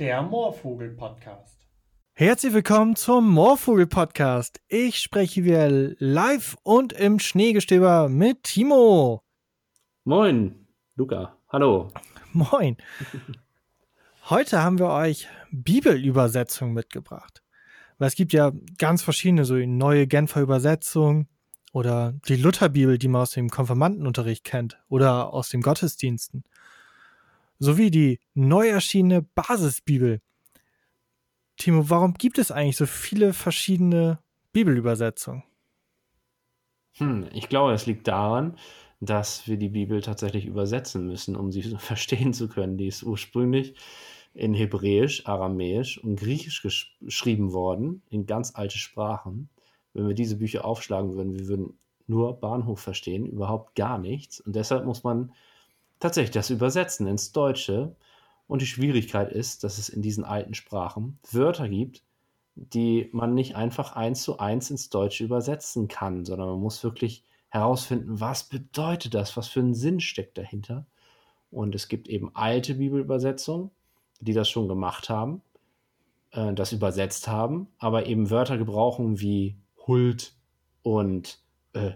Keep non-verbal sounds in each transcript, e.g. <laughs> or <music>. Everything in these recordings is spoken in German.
der Moorvogel-Podcast. Herzlich willkommen zum Moorvogel-Podcast. Ich spreche wieder live und im Schneegestöber mit Timo. Moin, Luca. Hallo. Moin. Heute haben wir euch Bibelübersetzungen mitgebracht. Weil es gibt ja ganz verschiedene, so neue Genfer Übersetzungen oder die Lutherbibel, die man aus dem Konfirmandenunterricht kennt oder aus den Gottesdiensten sowie die neu erschienene Basisbibel. Timo, warum gibt es eigentlich so viele verschiedene Bibelübersetzungen? Hm, ich glaube, es liegt daran, dass wir die Bibel tatsächlich übersetzen müssen, um sie <laughs> verstehen zu können. Die ist ursprünglich in Hebräisch, Aramäisch und Griechisch geschrieben worden, in ganz alte Sprachen. Wenn wir diese Bücher aufschlagen würden, wir würden nur Bahnhof verstehen, überhaupt gar nichts. Und deshalb muss man tatsächlich das Übersetzen ins Deutsche. Und die Schwierigkeit ist, dass es in diesen alten Sprachen Wörter gibt, die man nicht einfach eins zu eins ins Deutsche übersetzen kann, sondern man muss wirklich herausfinden, was bedeutet das, was für einen Sinn steckt dahinter. Und es gibt eben alte Bibelübersetzungen, die das schon gemacht haben, äh, das übersetzt haben, aber eben Wörter gebrauchen wie Huld und äh,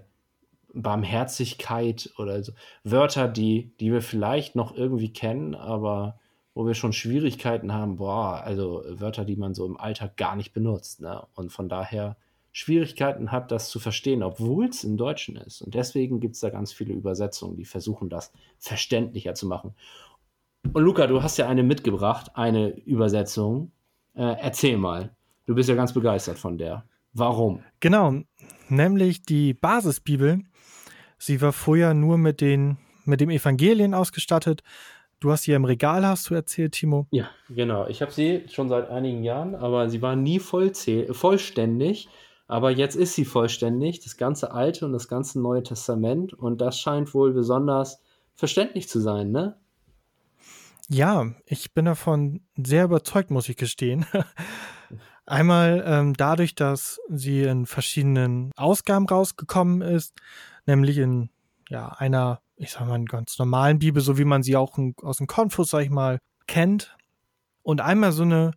Barmherzigkeit oder so. Wörter, die, die wir vielleicht noch irgendwie kennen, aber wo wir schon Schwierigkeiten haben, boah, also Wörter, die man so im Alltag gar nicht benutzt. Ne? Und von daher Schwierigkeiten hat, das zu verstehen, obwohl es im Deutschen ist. Und deswegen gibt es da ganz viele Übersetzungen, die versuchen, das verständlicher zu machen. Und Luca, du hast ja eine mitgebracht, eine Übersetzung. Äh, erzähl mal. Du bist ja ganz begeistert von der. Warum? Genau, nämlich die Basisbibel Sie war vorher nur mit den mit dem Evangelien ausgestattet. Du hast sie im Regal, hast du erzählt, Timo? Ja, genau. Ich habe sie schon seit einigen Jahren, aber sie war nie vollständig. Aber jetzt ist sie vollständig, das ganze Alte und das ganze Neue Testament. Und das scheint wohl besonders verständlich zu sein, ne? Ja, ich bin davon sehr überzeugt, muss ich gestehen. <laughs> Einmal ähm, dadurch, dass sie in verschiedenen Ausgaben rausgekommen ist, nämlich in ja, einer, ich sag mal, ganz normalen Bibel, so wie man sie auch aus dem Konfus, sag ich mal, kennt. Und einmal so eine,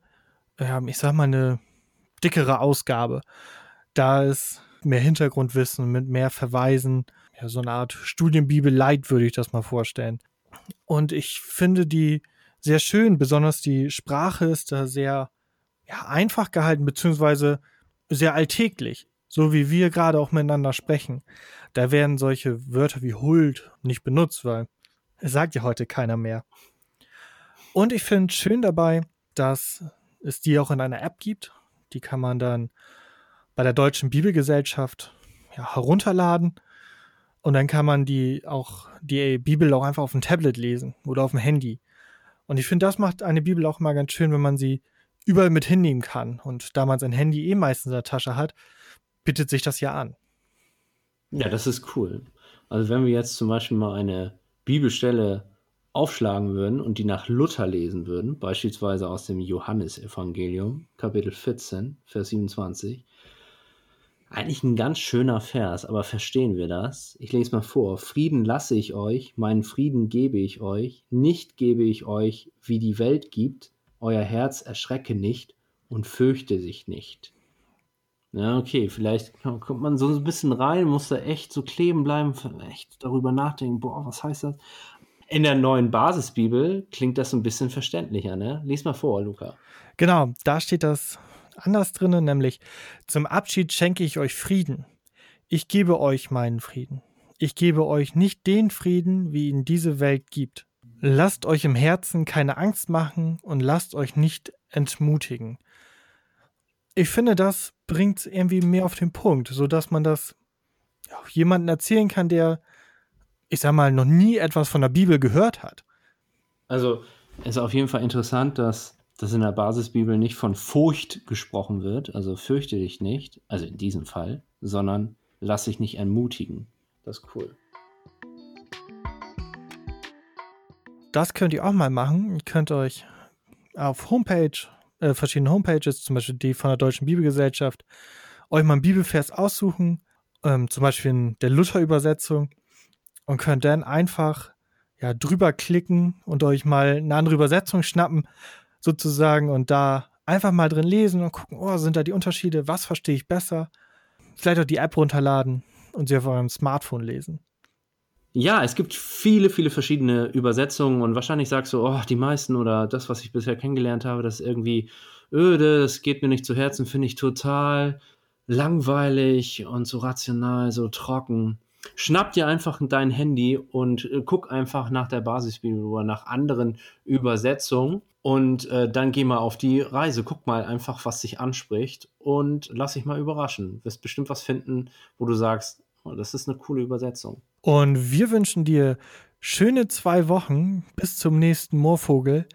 ich sag mal, eine dickere Ausgabe. Da ist mehr Hintergrundwissen mit mehr Verweisen, ja, so eine Art Studienbibel Light, würde ich das mal vorstellen. Und ich finde die sehr schön, besonders die Sprache ist da sehr ja, einfach gehalten, beziehungsweise sehr alltäglich so wie wir gerade auch miteinander sprechen, da werden solche Wörter wie Huld nicht benutzt, weil es sagt ja heute keiner mehr. Und ich finde schön dabei, dass es die auch in einer App gibt. Die kann man dann bei der Deutschen Bibelgesellschaft ja, herunterladen. Und dann kann man die auch, die Bibel auch einfach auf dem Tablet lesen oder auf dem Handy. Und ich finde, das macht eine Bibel auch mal ganz schön, wenn man sie überall mit hinnehmen kann. Und da man sein Handy eh meistens in der Tasche hat, bietet sich das ja an. Ja, das ist cool. Also wenn wir jetzt zum Beispiel mal eine Bibelstelle aufschlagen würden und die nach Luther lesen würden, beispielsweise aus dem Johannesevangelium, Kapitel 14, Vers 27, eigentlich ein ganz schöner Vers, aber verstehen wir das? Ich lese mal vor. Frieden lasse ich euch, meinen Frieden gebe ich euch, nicht gebe ich euch, wie die Welt gibt, euer Herz erschrecke nicht und fürchte sich nicht. Ja, okay, vielleicht kommt man so ein bisschen rein, muss da echt so kleben bleiben, echt darüber nachdenken, boah, was heißt das? In der neuen Basisbibel klingt das ein bisschen verständlicher, ne? Lies mal vor, Luca. Genau, da steht das anders drinnen, nämlich zum Abschied schenke ich euch Frieden. Ich gebe euch meinen Frieden. Ich gebe euch nicht den Frieden, wie ihn diese Welt gibt. Lasst euch im Herzen keine Angst machen und lasst euch nicht entmutigen ich finde, das bringt irgendwie mehr auf den Punkt, sodass man das ja, jemandem erzählen kann, der, ich sag mal, noch nie etwas von der Bibel gehört hat. Also, es ist auf jeden Fall interessant, dass, dass in der Basisbibel nicht von Furcht gesprochen wird, also fürchte dich nicht, also in diesem Fall, sondern lass dich nicht entmutigen. Das ist cool. Das könnt ihr auch mal machen. Ihr könnt euch auf Homepage äh, verschiedenen Homepages, zum Beispiel die von der Deutschen Bibelgesellschaft, euch mal einen Bibelvers aussuchen, ähm, zum Beispiel in der Luther-Übersetzung und könnt dann einfach ja, drüber klicken und euch mal eine andere Übersetzung schnappen, sozusagen und da einfach mal drin lesen und gucken, oh, sind da die Unterschiede, was verstehe ich besser? Vielleicht auch die App runterladen und sie auf eurem Smartphone lesen. Ja, es gibt viele, viele verschiedene Übersetzungen und wahrscheinlich sagst du, oh, die meisten oder das, was ich bisher kennengelernt habe, das ist irgendwie öde, das geht mir nicht zu Herzen, finde ich total langweilig und so rational, so trocken. Schnapp dir einfach dein Handy und äh, guck einfach nach der Basisbibel oder nach anderen Übersetzungen und äh, dann geh mal auf die Reise. Guck mal einfach, was dich anspricht und lass dich mal überraschen. Du wirst bestimmt was finden, wo du sagst, oh, das ist eine coole Übersetzung. Und wir wünschen dir schöne zwei Wochen bis zum nächsten Moorvogel,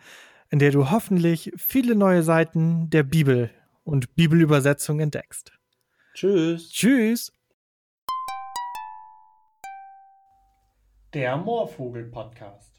in der du hoffentlich viele neue Seiten der Bibel und Bibelübersetzung entdeckst. Tschüss. Tschüss. Der Moorvogel Podcast.